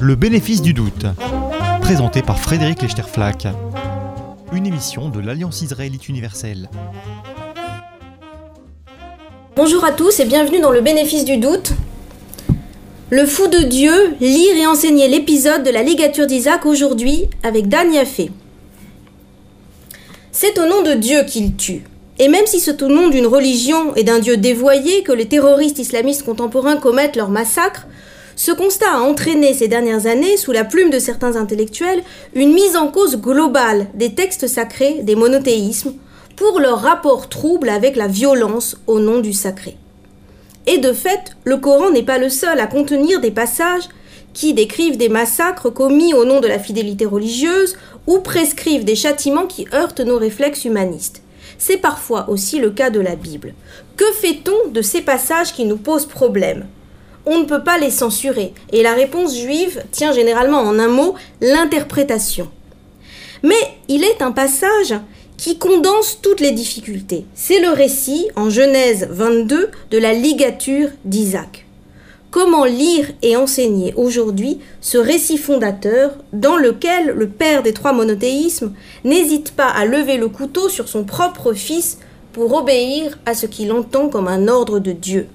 Le bénéfice du doute, présenté par Frédéric Lechterflack, une émission de l'Alliance israélite universelle. Bonjour à tous et bienvenue dans le bénéfice du doute. Le fou de Dieu, lire et enseigner l'épisode de la ligature d'Isaac aujourd'hui avec Dan Yafé. C'est au nom de Dieu qu'il tue. Et même si c'est au nom d'une religion et d'un Dieu dévoyé que les terroristes islamistes contemporains commettent leurs massacres, ce constat a entraîné ces dernières années, sous la plume de certains intellectuels, une mise en cause globale des textes sacrés, des monothéismes, pour leur rapport trouble avec la violence au nom du sacré. Et de fait, le Coran n'est pas le seul à contenir des passages qui décrivent des massacres commis au nom de la fidélité religieuse ou prescrivent des châtiments qui heurtent nos réflexes humanistes. C'est parfois aussi le cas de la Bible. Que fait-on de ces passages qui nous posent problème? On ne peut pas les censurer, et la réponse juive tient généralement en un mot l'interprétation. Mais il est un passage qui condense toutes les difficultés. C'est le récit, en Genèse 22, de la ligature d'Isaac. Comment lire et enseigner aujourd'hui ce récit fondateur dans lequel le père des trois monothéismes n'hésite pas à lever le couteau sur son propre fils pour obéir à ce qu'il entend comme un ordre de Dieu.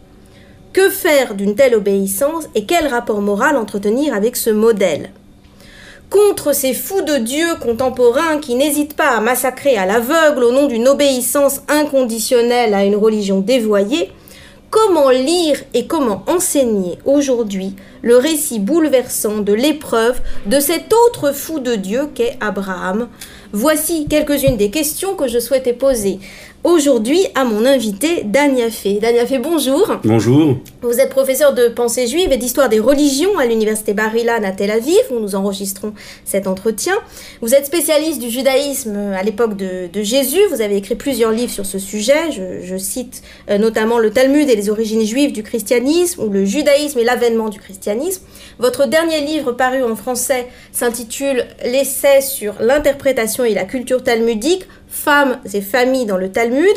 Que faire d'une telle obéissance et quel rapport moral entretenir avec ce modèle? Contre ces fous de Dieu contemporains qui n'hésitent pas à massacrer à l'aveugle au nom d'une obéissance inconditionnelle à une religion dévoyée, Comment lire et comment enseigner aujourd'hui le récit bouleversant de l'épreuve de cet autre fou de Dieu qu'est Abraham Voici quelques-unes des questions que je souhaitais poser aujourd'hui à mon invité Dania Fé. Dania Fé, bonjour. Bonjour. Vous êtes professeur de pensée juive et d'histoire des religions à l'université Bar-Ilan à Tel Aviv, où nous enregistrons cet entretien. Vous êtes spécialiste du judaïsme à l'époque de, Jésus. Vous avez écrit plusieurs livres sur ce sujet. Je, cite euh, notamment le Talmud et les origines juives du christianisme ou le judaïsme et l'avènement du christianisme. Votre dernier livre paru en français s'intitule L'essai sur l'interprétation et la culture talmudique femmes et familles dans le Talmud.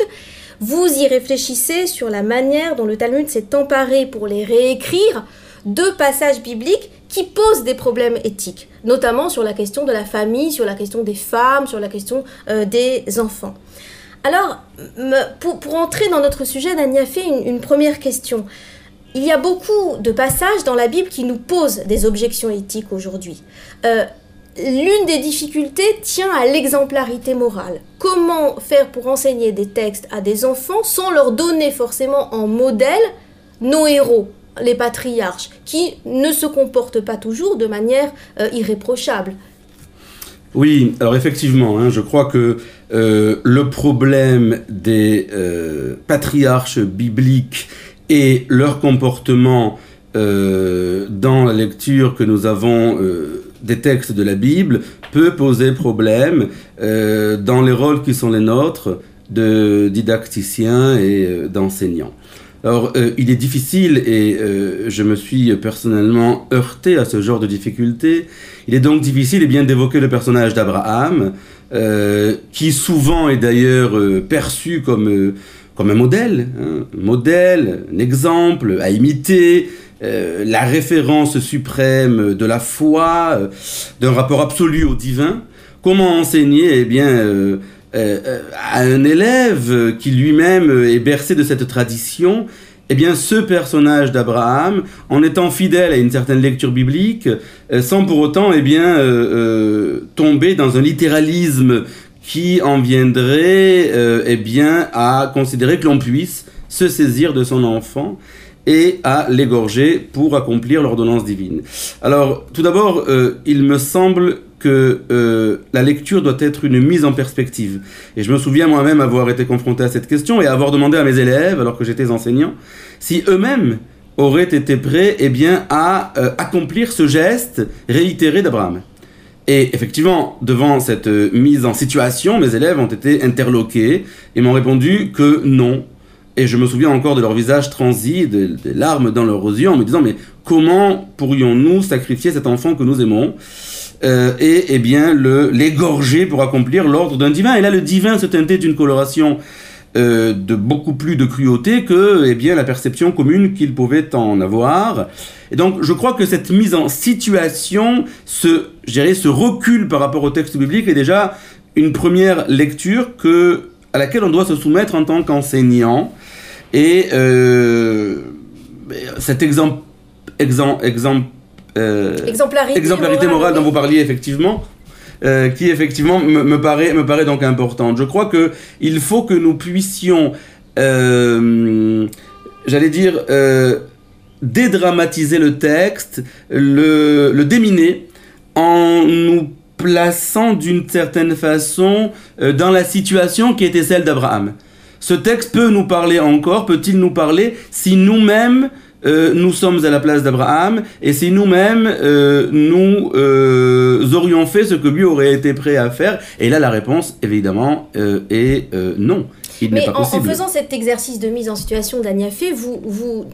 Vous y réfléchissez sur la manière dont le Talmud s'est emparé pour les réécrire de passages bibliques qui posent des problèmes éthiques, notamment sur la question de la famille, sur la question des femmes, sur la question euh, des enfants. Alors, pour, entrer dans notre sujet, Dania fait une, première question. Il y a beaucoup de passages dans la Bible qui nous posent des objections éthiques aujourd'hui. Euh, L'une des difficultés tient à l'exemplarité morale. Comment faire pour enseigner des textes à des enfants sans leur donner forcément en modèle nos héros, les patriarches, qui ne se comportent pas toujours de manière euh, irréprochable? Oui, alors effectivement, hein, je crois que euh, le problème des euh, patriarches bibliques et leur comportement dans la lecture que nous avons des textes de la Bible peut poser problème euh, dans les rôles qui sont les nôtres de didacticiens et euh, d'enseignants. Alors, euh, il est difficile, et je me suis personnellement heurté à ce genre de difficultés, il est donc difficile et eh bien d'évoquer le personnage d'Abraham, qui souvent est d'ailleurs perçu comme, comme un modèle, hein, un modèle, un exemple à imiter, euh, la référence suprême de la foi, euh, d'un rapport absolu au divin. Comment enseigner eh bien, euh, à un élève qui lui-même est bercé de cette tradition eh bien, ce personnage d'Abraham, en étant fidèle à une certaine lecture biblique, sans pour autant eh bien, tomber dans un littéralisme qui en viendrait eh bien, à considérer que l'on puisse se saisir de son enfant et à l'égorger pour accomplir l'ordonnance divine. Alors, tout d'abord, euh, il me semble que euh, la lecture doit être une mise en perspective. Et je me souviens moi-même avoir été confronté à cette question et avoir demandé à mes élèves, alors que j'étais enseignant, si eux-mêmes auraient été prêts eh bien, à euh, accomplir ce geste réitéré d'Abraham. Et effectivement, devant cette mise en situation, mes élèves ont été interloqués et m'ont répondu que non, et je me souviens encore de leur visage transi, des, larmes dans leurs yeux, en me disant mais comment pourrions-nous sacrifier cet enfant que nous aimons? Euh, et eh bien l'égorger pour accomplir l'ordre d'un divin. Et là, le divin se teintait d'une coloration euh, de beaucoup plus de cruauté que eh bien, la perception commune qu'il pouvait en avoir. Et donc, je crois que cette mise en situation, ce, ce recul par rapport au texte biblique est déjà une première lecture que, à laquelle on doit se soumettre en tant qu'enseignant. Et euh, cet exemple, exemple, exemple euh, exemplarité, exemplarité morale, dont vous parliez effectivement, euh, qui effectivement me, paraît, me paraît donc importante. Je crois que il faut que nous puissions, euh, j'allais dire, euh, dédramatiser le texte, le, le déminer, en nous plaçant d'une certaine façon dans la situation qui était celle d'Abraham. Ce texte peut nous parler encore, peut-il nous parler si nous-mêmes euh, nous sommes à la place d'Abraham, et si nous-mêmes, euh, nous euh, aurions fait ce que lui aurait été prêt à faire? Et là, la réponse, évidemment, est non. Il Mais pas en, en, faisant cet exercice de mise en situation d'Agnafé, vous, vous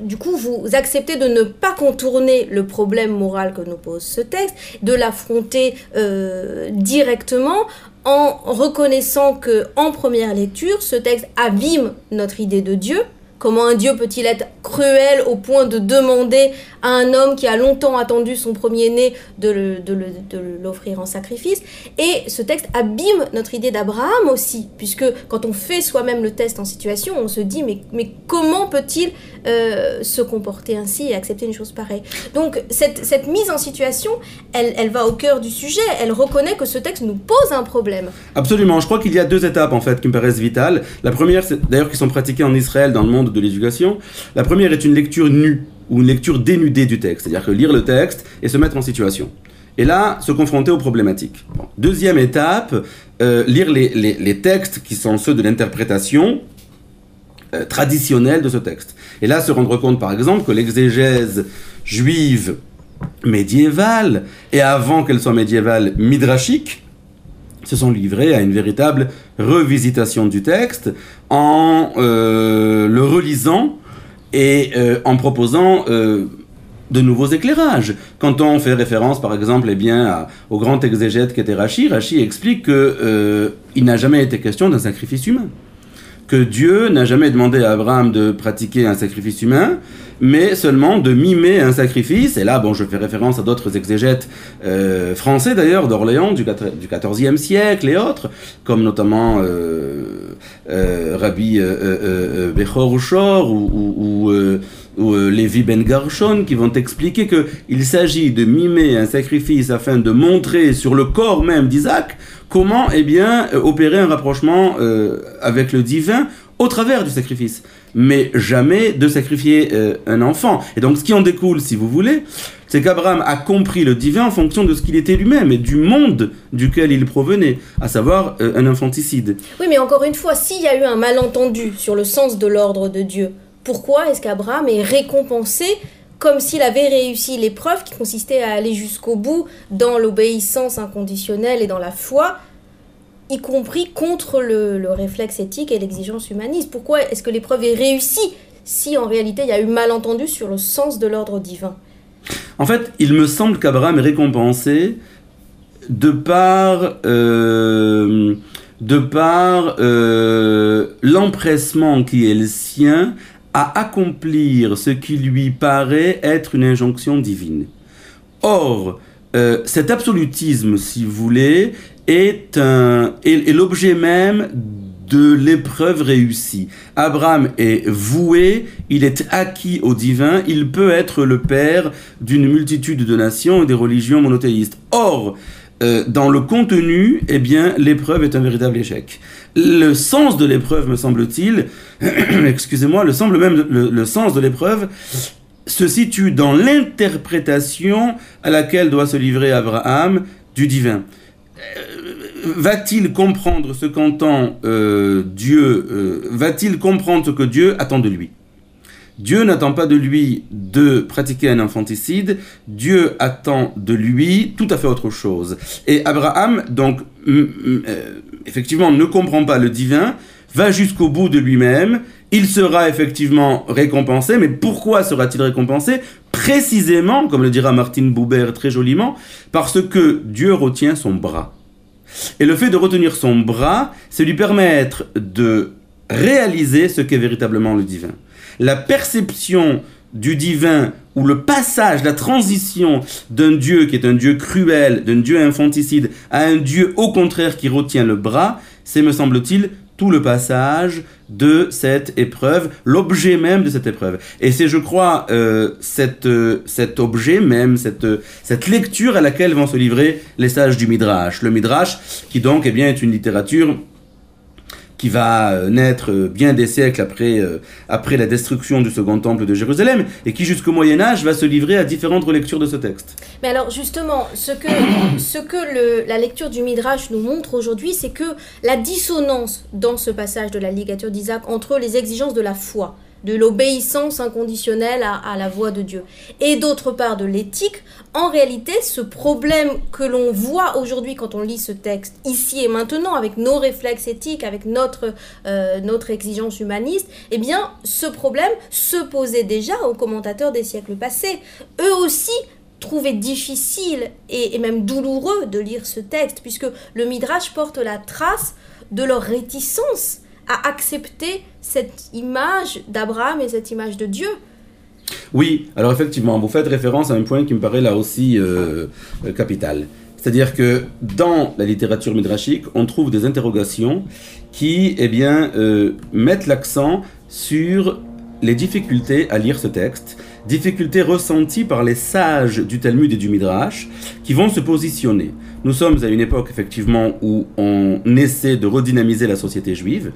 du coup, vous acceptez de ne pas contourner le problème moral que nous pose ce texte, de l'affronter directement en reconnaissant que, en première lecture, ce texte abîme notre idée de Dieu, Comment un Dieu peut-il être cruel au point de demander à un homme qui a longtemps attendu son premier-né de l'offrir en sacrifice Et ce texte abîme notre idée d'Abraham aussi, puisque quand on fait soi-même le test en situation, on se dit mais, mais comment peut-il euh, se comporter ainsi et accepter une chose pareille? Donc cette, mise en situation, elle, va au cœur du sujet, elle reconnaît que ce texte nous pose un problème. Absolument, je crois qu'il y a deux étapes en fait qui me paraissent vitales. La première, d'ailleurs qui sont pratiquées en Israël dans le monde de l'éducation. La première est une lecture nue ou une lecture dénudée du texte, c'est-à-dire que lire le texte et se mettre en situation. Et là, se confronter aux problématiques. Deuxième étape, euh, lire les, les, textes qui sont ceux de l'interprétation euh, traditionnelle de ce texte. Et là, se rendre compte, par exemple, que l'exégèse juive médiévale, et avant qu'elle soit médiévale, midrashique, se sont livrés à une véritable revisitation du texte en euh, le relisant et euh, en proposant euh, de nouveaux éclairages. Quand on fait référence, par exemple, eh bien, au grand exégète qui était Rachi, Rachi explique qu'il n'a jamais été question d'un sacrifice humain que Dieu n'a jamais demandé à Abraham de pratiquer un sacrifice humain, mais seulement de mimer un sacrifice. Et là, bon, je fais référence à d'autres exégètes euh, français d'ailleurs, d'Orléans, du, XIVe siècle et autres, comme notamment euh, euh, Rabbi Bechor ou, ou Lévi Ben Garshon, qui vont expliquer qu'il s'agit de mimer un sacrifice afin de montrer sur le corps même d'Isaac comment eh bien, euh, opérer un rapprochement euh, avec le divin au travers du sacrifice, mais jamais de sacrifier euh, un enfant. Et donc ce qui en découle, si vous voulez, c'est qu'Abraham a compris le divin en fonction de ce qu'il était lui-même et du monde duquel il provenait, à savoir un infanticide. Oui, mais encore une fois, s'il y a eu un malentendu sur le sens de l'ordre de Dieu, pourquoi est-ce qu'Abraham est récompensé comme s'il avait réussi l'épreuve qui consistait à aller jusqu'au bout dans l'obéissance inconditionnelle et dans la foi, y compris contre le, réflexe éthique et l'exigence humaniste? Pourquoi est-ce que l'épreuve est réussie si en réalité il y a eu malentendu sur le sens de l'ordre divin? En fait, il me semble qu'Abraham est récompensé de par, euh, de par euh, l'empressement qui est le sien à accomplir ce qui lui paraît être une injonction divine. Or, euh, cet absolutisme, si vous voulez, est, est, l'objet même de l'épreuve réussie. Abraham est voué, il est acquis au divin, il peut être le père d'une multitude de nations et des religions monothéistes. Or, euh, dans le contenu, eh bien, l'épreuve est un véritable échec. Le sens de l'épreuve, me semble-t-il, excusez-moi, le, semble même, le, sens de l'épreuve se situe dans l'interprétation à laquelle doit se livrer Abraham du divin. Euh, va-t-il comprendre ce qu'entend euh, Dieu Va-t-il comprendre ce que Dieu attend de lui? Dieu n'attend pas de lui de pratiquer un infanticide, Dieu attend de lui tout à fait autre chose. Et Abraham, donc, euh, effectivement, ne comprend pas le divin, va jusqu'au bout de lui-même, il sera effectivement récompensé, mais pourquoi sera-t-il récompensé? Précisément, comme le dira Martine Buber très joliment, parce que Dieu retient son bras. Et le fait de retenir son bras, c'est lui permettre de réaliser ce qu'est véritablement le divin. La perception du divin ou le passage, la transition d'un Dieu qui est un Dieu cruel, d'un Dieu infanticide, à un Dieu au contraire qui retient le bras, c'est, me semble-t-il, tout le passage de cette épreuve, l'objet même de cette épreuve. Et c'est, je crois, euh, euh, cet objet même, cette, cette lecture à laquelle vont se livrer les sages du Midrash. Le Midrash, qui donc eh bien, est une littérature qui va euh, naître euh, bien des siècles après, euh, après la destruction du second temple de Jérusalem, et qui jusqu'au Moyen Âge va se livrer à différentes relectures de ce texte. Mais alors justement, ce que, ce que le, la lecture du Midrash nous montre aujourd'hui, c'est que la dissonance dans ce passage de la ligature d'Isaac entre les exigences de la foi, de l'obéissance inconditionnelle à, la voix de Dieu. Et d'autre part, de l'éthique, en réalité, ce problème que l'on voit aujourd'hui quand on lit ce texte, ici et maintenant, avec nos réflexes éthiques, avec notre, euh, notre exigence humaniste, eh bien, ce problème se posait déjà aux commentateurs des siècles passés. Eux aussi trouvaient difficile et, et même douloureux de lire ce texte, puisque le Midrash porte la trace de leur réticence à accepter cette image d'Abraham et cette image de Dieu. Oui, alors effectivement, vous faites référence à un point qui me paraît là aussi euh, euh, capital. C'est-à-dire que dans la littérature midrashique, on trouve des interrogations qui eh bien, euh, mettent l'accent sur les difficultés à lire ce texte, difficultés ressenties par les sages du Talmud et du Midrash, qui vont se positionner. Nous sommes à une époque effectivement où on essaie de redynamiser la société juive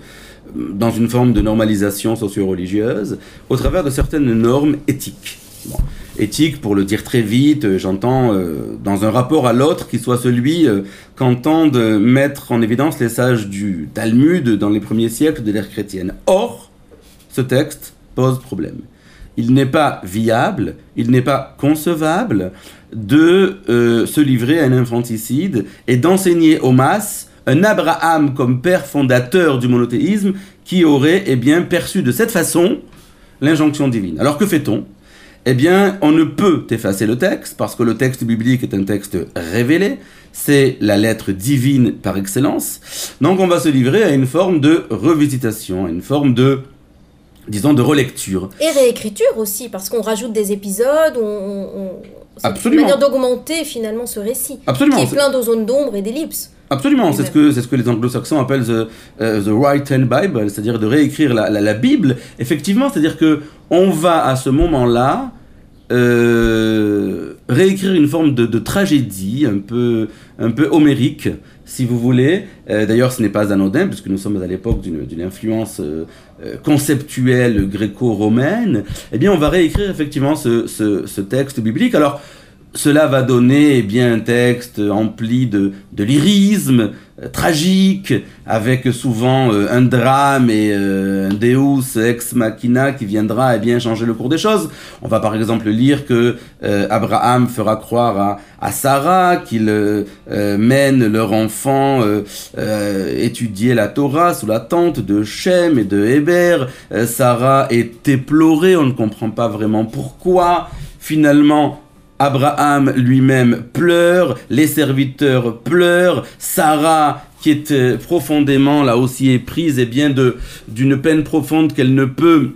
dans une forme de normalisation socio-religieuse au travers de certaines normes éthiques. Bon. Éthique, pour le dire très vite, j'entends euh, dans un rapport à l'autre qui soit celui euh, qu'entendent mettre en évidence les sages du Talmud dans les premiers siècles de l'ère chrétienne. Or, ce texte pose problème. Il n'est pas viable, il n'est pas concevable de euh, se livrer à un infanticide et d'enseigner aux masses un Abraham comme père fondateur du monothéisme qui aurait eh bien, perçu de cette façon l'injonction divine. Alors que fait-on? Eh bien, on ne peut effacer le texte parce que le texte biblique est un texte révélé, c'est la lettre divine par excellence. Donc on va se livrer à une forme de revisitation, à une forme de disons, de relecture. Et réécriture aussi, parce qu'on rajoute des épisodes, on, c'est une manière d'augmenter finalement ce récit, Absolument. qui est plein de zones d'ombre et d'ellipses. Absolument, c'est ce, que, ce que les anglo-saxons appellent the, uh, the right hand Bible, c'est-à-dire de réécrire la, la, la Bible. Effectivement, c'est-à-dire que on va à ce moment-là euh, réécrire une forme de, tragédie un peu, un peu homérique, si vous voulez. Euh, d'ailleurs, ce n'est pas anodin, puisque nous sommes à l'époque d'une, influence euh, conceptuelle gréco-romaine. Eh bien, on va réécrire effectivement ce, ce, ce texte biblique. Alors, cela va donner eh bien, un texte empli de, de lyrisme, euh, tragique, avec souvent euh, un drame et euh, un deus ex machina qui viendra eh bien, changer le cours des choses. On va par exemple lire que euh, Abraham fera croire à, à Sarah qu'il mène leur enfant étudier la Torah sous la tente de Shem et de Héber. Sarah est éplorée, on ne comprend pas vraiment pourquoi. Finalement, Abraham lui-même pleure, les serviteurs pleurent, Sarah qui est euh, profondément là aussi éprise et bien de d'une peine profonde qu'elle ne peut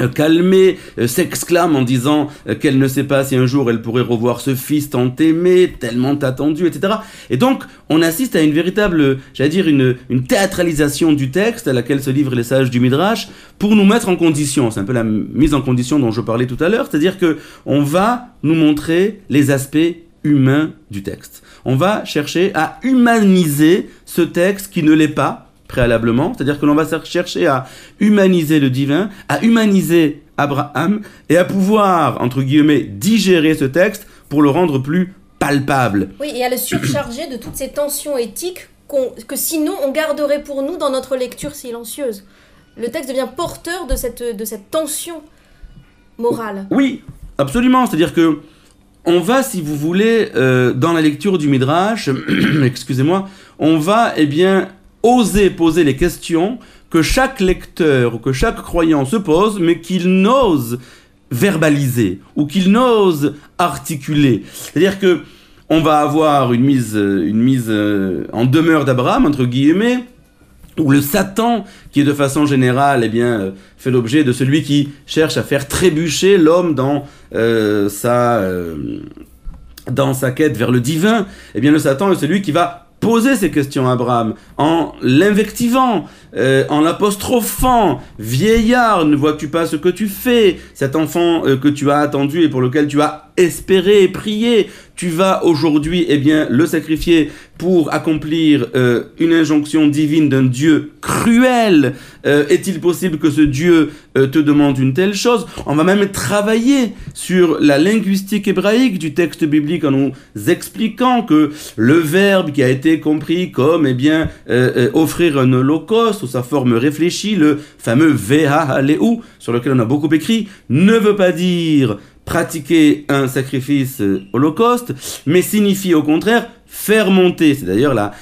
euh, calmer, euh, s'exclame en disant euh, qu'elle ne sait pas si un jour elle pourrait revoir ce fils tant aimé, tellement attendu, etc. Et donc, on assiste à une véritable, j'allais dire, une, une théâtralisation du texte à laquelle se livrent les sages du Midrash pour nous mettre en condition. C'est un peu la mise en condition dont je parlais tout à l'heure, c'est-à-dire que on va nous montrer les aspects humains du texte. On va chercher à humaniser ce texte qui ne l'est pas, préalablement, c'est-à-dire que l'on va chercher à humaniser le divin, à humaniser Abraham et à pouvoir, entre guillemets, digérer ce texte pour le rendre plus palpable. Oui, et à le surcharger de toutes ces tensions éthiques que sinon on garderait pour nous dans notre lecture silencieuse. Le texte devient porteur de cette, de cette tension morale. Oui, absolument, c'est-à-dire que on va, si vous voulez, euh, dans la lecture du Midrash, excusez-moi, on va, eh bien, oser poser les questions que chaque lecteur ou que chaque croyant se pose, mais qu'il n'ose verbaliser ou qu'il n'ose articuler. C'est-à-dire que on va avoir une mise, une mise en demeure d'Abraham, entre guillemets, ou le Satan, qui de façon générale, eh bien, euh, fait l'objet de celui qui cherche à faire trébucher l'homme dans euh, sa euh, dans sa quête vers le divin. Eh bien, le Satan est celui qui va poser ces questions à Abraham en l'invectivant, en l'apostrophant. Vieillard, ne vois-tu pas ce que tu fais? Cet enfant que tu as attendu et pour lequel tu as espéré et prié, tu vas aujourd'hui eh bien le sacrifier pour accomplir euh, une injonction divine d'un Dieu cruel. Euh, est-il possible que ce Dieu euh, te demande une telle chose? On va même travailler sur la linguistique hébraïque du texte biblique en nous expliquant que le verbe qui a été compris comme eh bien offrir un holocauste ou sa forme réfléchie, le fameux veha sur lequel on a beaucoup écrit, ne veut pas dire pratiquer un sacrifice holocauste, mais signifie au contraire faire monter. C'est d'ailleurs la,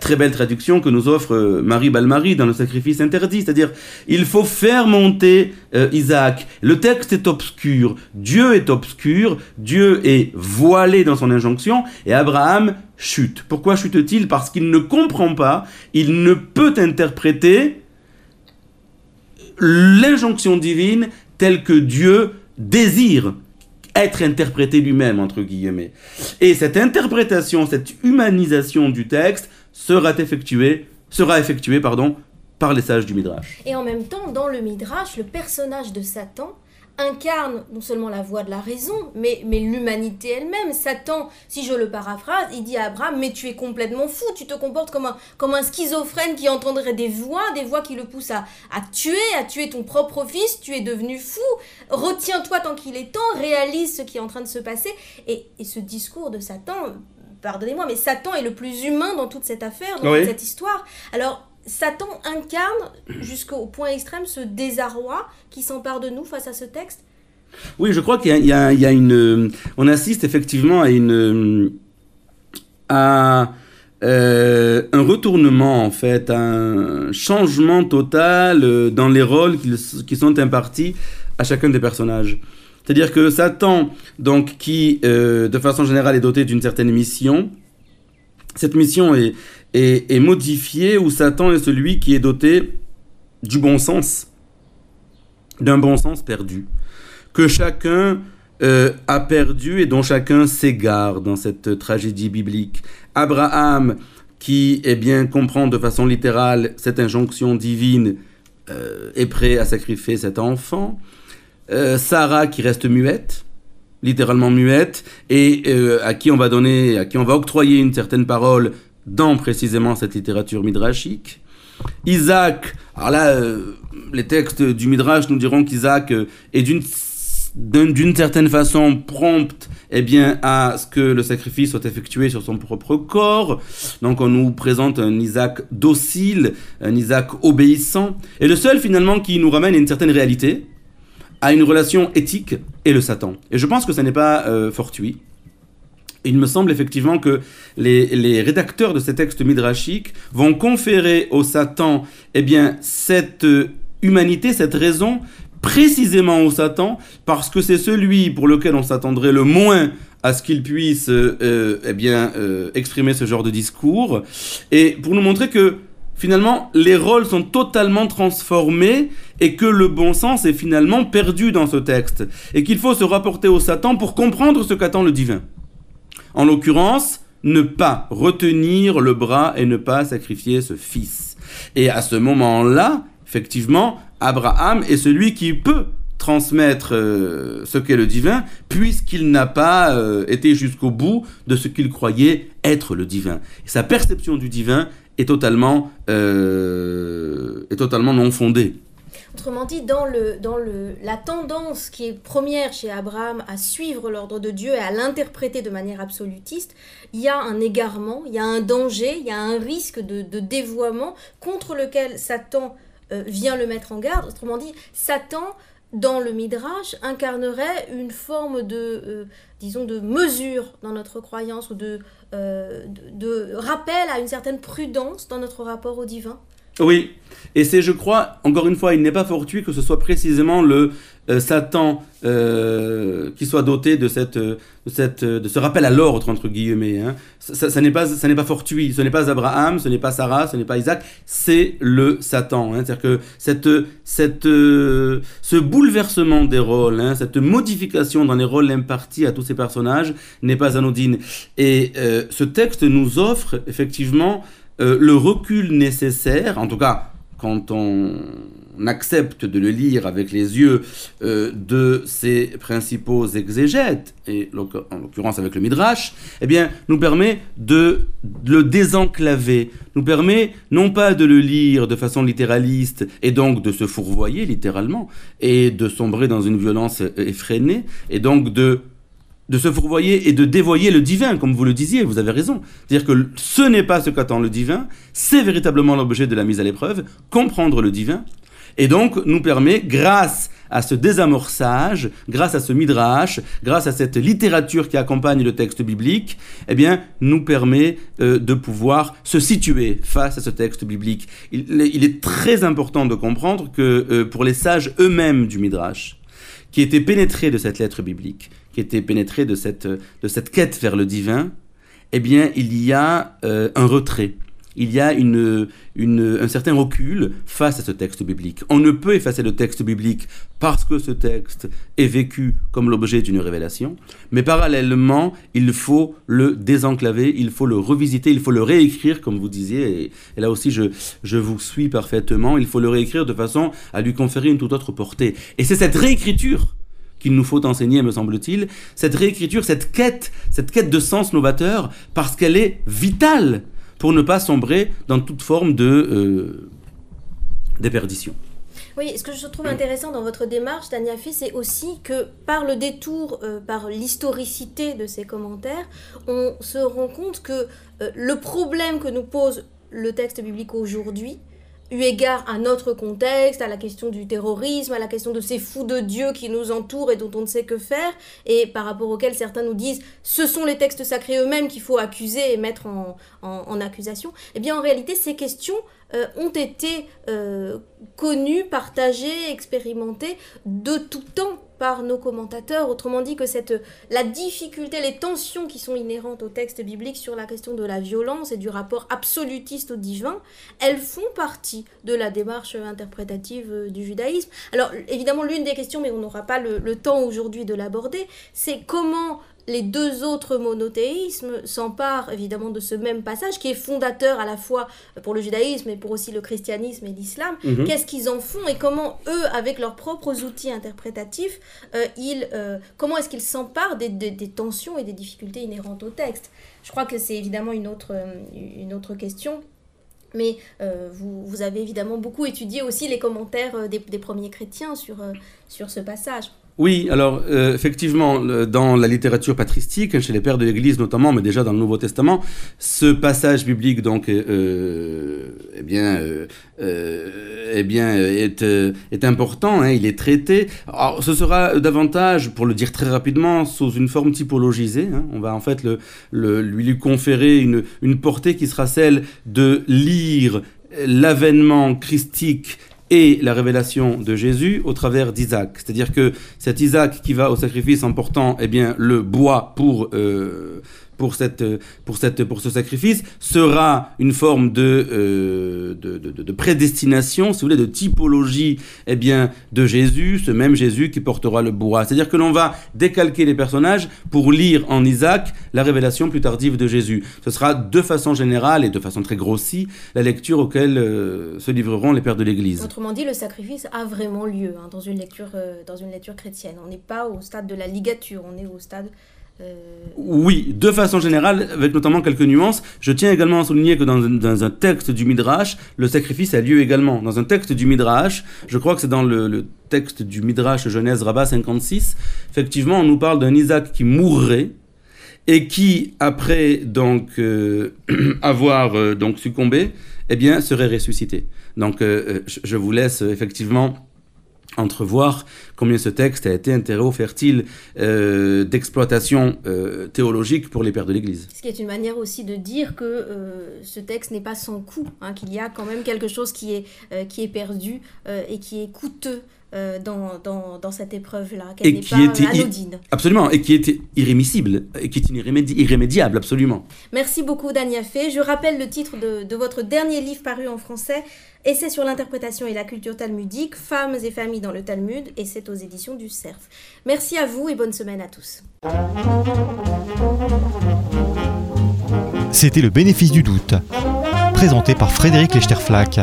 très belle traduction que nous offre euh, Marie Balmary dans le sacrifice interdit, c'est-à-dire il faut faire monter euh, Isaac. Le texte est obscur, Dieu est obscur, Dieu est voilé dans son injonction, et Abraham chute. Pourquoi chute-t-il? Parce qu'il ne comprend pas, il ne peut interpréter l'injonction divine telle que Dieu désire être interprété lui-même, entre guillemets. Et cette interprétation, cette humanisation du texte sera effectuée, par les sages du Midrash. Et en même temps, dans le Midrash, le personnage de Satan incarne non seulement la voix de la raison, mais, mais l'humanité elle-même. Satan, si je le paraphrase, il dit à Abraham, mais tu es complètement fou, tu te comportes comme un, comme un schizophrène qui entendrait des voix, des voix qui le poussent à, à tuer, à tuer ton propre fils, tu es devenu fou, retiens-toi tant qu'il est temps, réalise ce qui est en train de se passer. Et, et ce discours de Satan, pardonnez-moi, mais Satan est le plus humain dans toute cette affaire, dans toute cette histoire. Alors, Satan incarne jusqu'au point extrême ce désarroi qui s'empare de nous face à ce texte? Oui, je crois qu'il y, a une. On assiste effectivement à une. à. Euh, un retournement en fait, un changement total euh, dans les rôles qui, sont impartis à chacun des personnages. C'est-à-dire que Satan, donc, qui euh, de façon générale est doté d'une certaine mission, cette mission est, est, modifié, où Satan est celui qui est doté du bon sens, d'un bon sens perdu, que chacun euh, a perdu et dont chacun s'égare dans cette tragédie biblique. Abraham, qui eh bien, comprend de façon littérale cette injonction divine, euh, est prêt à sacrifier cet enfant. Euh, Sarah, qui reste muette, littéralement muette, et à qui on va donner, à qui on va octroyer une certaine parole dans précisément cette littérature midrashique. Isaac, alors là, euh, les textes du Midrash nous diront qu'Isaac euh, est d'une d'une certaine façon prompte eh bien, à ce que le sacrifice soit effectué sur son propre corps. Donc on nous présente un Isaac docile, un Isaac obéissant, et le seul finalement qui nous ramène à une certaine réalité, à une relation éthique, est le Satan. Et je pense que ça n'est pas euh, fortuit il me semble effectivement que les, rédacteurs de ces textes midrashiques vont conférer au Satan eh bien, cette euh, humanité, cette raison, précisément au Satan, parce que c'est celui pour lequel on s'attendrait le moins à ce qu'il puisse euh, eh bien, exprimer ce genre de discours, et pour nous montrer que finalement les rôles sont totalement transformés et que le bon sens est finalement perdu dans ce texte, et qu'il faut se rapporter au Satan pour comprendre ce qu'attend le divin. En l'occurrence, ne pas retenir le bras et ne pas sacrifier ce fils. Et à ce moment-là, effectivement, Abraham est celui qui peut transmettre euh, ce qu'est le divin, puisqu'il n'a pas euh, été jusqu'au bout de ce qu'il croyait être le divin. Et sa perception du divin est totalement, euh, est totalement non fondée. Autrement dit, dans, le, dans le, la tendance qui est première chez Abraham à suivre l'ordre de Dieu et à l'interpréter de manière absolutiste, il y a un égarement, il y a un danger, il y a un risque de, dévoiement contre lequel Satan euh, vient le mettre en garde. Autrement dit, Satan, dans le Midrash, incarnerait une forme de, euh, disons, de mesure dans notre croyance ou euh, de rappel à une certaine prudence dans notre rapport au divin. Oui, et c'est, je crois, encore une fois, il n'est pas fortuit que ce soit précisément le euh, Satan euh, qui soit doté de, cette, de, cette, de ce rappel à l'ordre, entre guillemets. Hein. Ça, ça n'est pas, ça pas fortuit, ce n'est pas Abraham, ce n'est pas Sarah, ce n'est pas Isaac, c'est le Satan. Hein. C'est-à-dire que cette, cette, euh, ce bouleversement des rôles, hein, cette modification dans les rôles impartis à tous ces personnages n'est pas anodine. Et ce texte nous offre effectivement le recul nécessaire, en tout cas quand on accepte de le lire avec les yeux euh, de ses principaux exégètes, et en l'occurrence avec le Midrash, eh bien, nous permet de, le désenclaver, nous permet non pas de le lire de façon littéraliste et donc de se fourvoyer littéralement, et de sombrer dans une violence effrénée, et donc de de se fourvoyer et de dévoyer le divin, comme vous le disiez, vous avez raison. C'est-à-dire que ce n'est pas ce qu'attend le divin, c'est véritablement l'objet de la mise à l'épreuve, comprendre le divin, et donc nous permet, grâce à ce désamorçage, grâce à ce midrash, grâce à cette littérature qui accompagne le texte biblique, eh bien, nous permet euh, de pouvoir se situer face à ce texte biblique. Il, est très important de comprendre que euh, pour les sages eux-mêmes du midrash, qui étaient pénétrés de cette lettre biblique, qui était pénétré de cette, de cette quête vers le divin, eh bien, il y a euh, un retrait. Il y a une, une, un certain recul face à ce texte biblique. On ne peut effacer le texte biblique parce que ce texte est vécu comme l'objet d'une révélation, mais parallèlement, il faut le désenclaver, il faut le revisiter, il faut le réécrire, comme vous disiez, et, et là aussi je, je vous suis parfaitement, il faut le réécrire de façon à lui conférer une toute autre portée. Et c'est cette réécriture qu'il nous faut enseigner, me semble-t-il, cette réécriture, cette quête, cette quête de sens novateur, parce qu'elle est vitale pour ne pas sombrer dans toute forme de euh, déperdition. Oui, ce que je trouve intéressant dans votre démarche, Tania Fils, c'est aussi que par le détour, euh, par l'historicité de ces commentaires, on se rend compte que euh, le problème que nous pose le texte biblique aujourd'hui, eu égard à notre contexte, à la question du terrorisme, à la question de ces fous de Dieu qui nous entourent et dont on ne sait que faire, et par rapport auxquels certains nous disent ce sont les textes sacrés eux-mêmes qu'il faut accuser et mettre en, accusation, eh bien en réalité ces questions euh, ont été euh, connues, partagées, expérimentées de tout temps par nos commentateurs. Autrement dit que cette, la difficulté, les tensions qui sont inhérentes au texte biblique sur la question de la violence et du rapport absolutiste au divin, elles font partie de la démarche interprétative euh, du judaïsme. Alors évidemment, l'une des questions, mais on n'aura pas le temps aujourd'hui de l'aborder, c'est comment les deux autres monothéismes s'emparent évidemment de ce même passage qui est fondateur à la fois pour le judaïsme et pour aussi le christianisme et l'islam. Mhm. Qu'est-ce qu'ils en font et comment eux, avec leurs propres outils interprétatifs, euh, ils, euh, comment est-ce qu'ils s'emparent des, tensions et des difficultés inhérentes au texte? Je crois que c'est évidemment une autre, euh, une autre question. Mais vous, vous, avez évidemment beaucoup étudié aussi les commentaires des, des premiers chrétiens sur, sur ce passage. Oui, alors euh, effectivement, dans la littérature patristique, chez les pères de l'Église notamment, mais déjà dans le Nouveau Testament, ce passage biblique donc, euh, eh bien, euh, eh bien, est, est important. Hein, il est traité. Alors, ce sera davantage, pour le dire très rapidement, sous une forme typologisée. Hein. on va en fait le, le, lui, lui conférer une, une portée qui sera celle de lire l'avènement christique et la révélation de Jésus au travers d'Isaac. C'est-à-dire que cet Isaac qui va au sacrifice en portant eh bien, le bois pour euh, pour, cette, pour, cette, pour ce sacrifice sera une forme de, euh, de, de, de, prédestination, si vous voulez, de typologie eh bien, de Jésus, ce même Jésus qui portera le bois. C'est-à-dire que l'on va décalquer les personnages pour lire en Isaac la révélation plus tardive de Jésus. Ce sera de façon générale et de façon très grossie la lecture auquel euh, se livreront les pères de l'Église. Autrement dit, le sacrifice a vraiment lieu hein, dans, une lecture, euh, dans une lecture chrétienne. On n'est pas au stade de la ligature, on est au stade euh, oui, de façon générale, avec notamment quelques nuances. Je tiens également à souligner que dans, un texte du Midrash, le sacrifice a lieu également. Dans un texte du Midrash, je crois que c'est dans le, texte du Midrash Genèse Rabbah 56, effectivement, on nous parle d'un Isaac qui mourrait et qui, après donc euh, avoir euh, donc succombé, eh bien, serait ressuscité. Donc, je vous laisse effectivement entrevoir combien ce texte a été un terreau fertile euh, d'exploitation euh, théologique pour les pères de l'Église. Ce qui est une manière aussi de dire que euh, ce texte n'est pas sans coût, hein, qu'il y a quand même quelque chose qui est, qui est perdu et qui est coûteux dans, dans, dans, cette épreuve-là, qu'elle n'est pas était anodine. Absolument, et qui était irrémissible, et qui est irrémédiable, absolument. Merci beaucoup, Dania Fay. Je rappelle le titre de, de votre dernier livre paru en français, Essai sur l'interprétation et la culture talmudique, Femmes et familles dans le Talmud, et c'est aux éditions du CERF. Merci à vous et bonne semaine à tous. C'était le bénéfice du doute, présenté par Frédéric Lechterflack,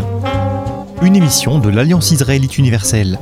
une émission de l'Alliance israélite universelle.